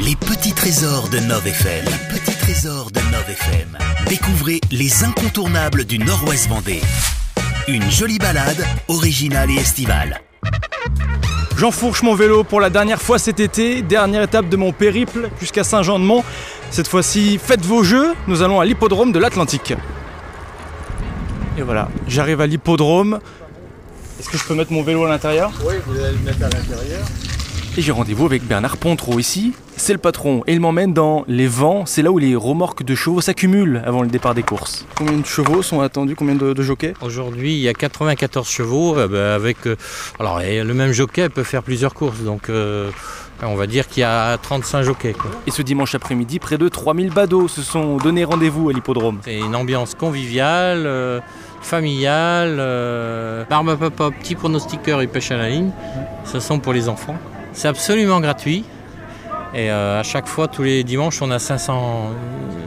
Les petits trésors de Nov FM. Les petits trésors de Nov FM. Découvrez les incontournables du Nord-Ouest Vendée. Une jolie balade, originale et estivale. J'enfourche mon vélo pour la dernière fois cet été, dernière étape de mon périple jusqu'à Saint-Jean-de-Mont. Cette fois-ci, faites vos jeux, nous allons à l'hippodrome de l'Atlantique. Et voilà, j'arrive à l'hippodrome. Est-ce que je peux mettre mon vélo à l'intérieur? Oui, vous allez le mettre à l'intérieur. Et j'ai rendez-vous avec Bernard Pontreau ici. C'est le patron et il m'emmène dans les vents. C'est là où les remorques de chevaux s'accumulent avant le départ des courses. Combien de chevaux sont attendus? Combien de, de jockeys? Aujourd'hui, il y a 94 chevaux euh, bah, avec. euh, alors, et le même jockey peut faire plusieurs courses. Donc, euh, on va dire qu'il y a 35 jockeys. quoi. Et ce dimanche après-midi, près de 3000 badauds se sont donné rendez-vous à l'hippodrome. C'est une ambiance conviviale, euh, familiale. Euh, barbe à papa, petit pronostiqueur et pêche à la ligne. Ce sont pour les enfants. C'est absolument gratuit. Et euh, à chaque fois, tous les dimanches, on a 500,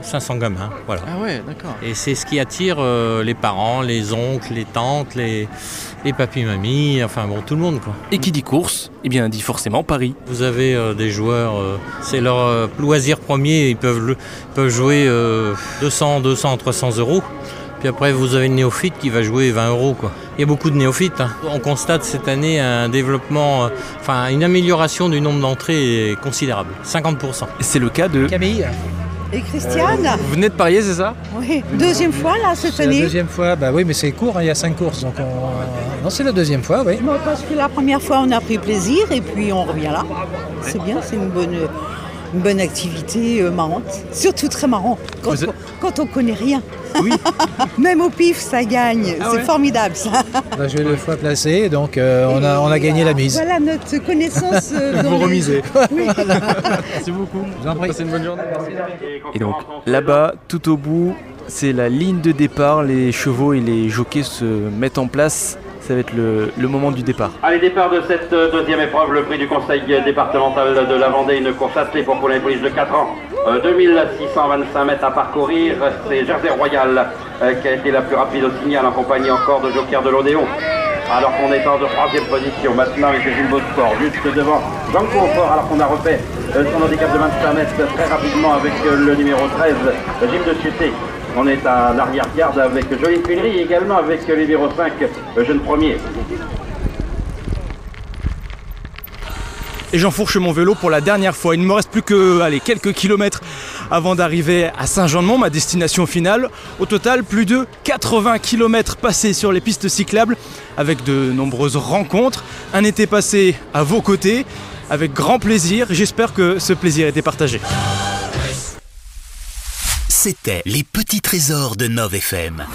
500 gamins. Voilà. Ah ouais, d'accord. Et c'est ce qui attire euh, les parents, les oncles, les tantes, les, les papis mamies, enfin bon, tout le monde quoi. Et qui dit course Eh bien, dit forcément Paris. Vous avez euh, des joueurs, euh, c'est leur euh, loisir premier, ils peuvent, le- peuvent jouer euh, 200, 200, 300 euros. Puis après, vous avez le néophyte qui va jouer 20 euros. Quoi. Il y a beaucoup de néophytes. hein. On constate cette année un développement, euh, enfin une amélioration du nombre d'entrées considérable, 50%. C'est le cas de. Camille, Et Christiane Vous venez de parier, c'est ça? Oui, deuxième fois là cette c'est la année. deuxième fois. Bah oui, mais c'est court, hein, il y a cinq courses. Donc on... Non, c'est la deuxième fois, oui. Parce que la première fois on a pris plaisir et puis on revient là. C'est bien, c'est une bonne, une bonne activité euh, marrante. Surtout très marrant quand, Vous on, quand on connaît rien. Oui. Même au pif ça gagne. Ah c'est ouais formidable ça. A joué deux fois placé, donc euh, on, a, on a gagné la mise. Voilà notre connaissance. euh, dans Vous les- remisez. Oui. Merci beaucoup. Passez une bonne journée. Et donc, là-bas, tout au bout, c'est la ligne de départ. Les chevaux et les jockeys se mettent en place. Ça va être le, moment du départ. Allez, départ de cette euh, deuxième épreuve, le prix du Conseil départemental de la Vendée, une course attelée pour et Police de 4 ans. Euh, 2625 mètres à parcourir, c'est Jersey Royal euh, qui a été la plus rapide au signal en compagnie encore de Joker de l'Odéon. Alors qu'on est en de troisième position, maintenant avec Gilles Sport juste devant Jean Confort, alors qu'on a refait euh, son handicap de 25 mètres très rapidement avec euh, le numéro 13, euh, Gilles de Suté. On est à l'arrière-garde avec Jolie Tuilerie et également avec euh, le numéro 5, euh, Jeune Premier. Et j'enfourche mon vélo pour la dernière fois. Il ne me reste plus que quelques kilomètres avant d'arriver à Saint-Jean-de-Mont, ma destination finale. Au total, plus de 80 kilomètres passés sur les pistes cyclables avec de nombreuses rencontres. Un été passé à vos côtés avec grand plaisir. J'espère que ce plaisir était partagé. C'était les petits trésors de Nov FM.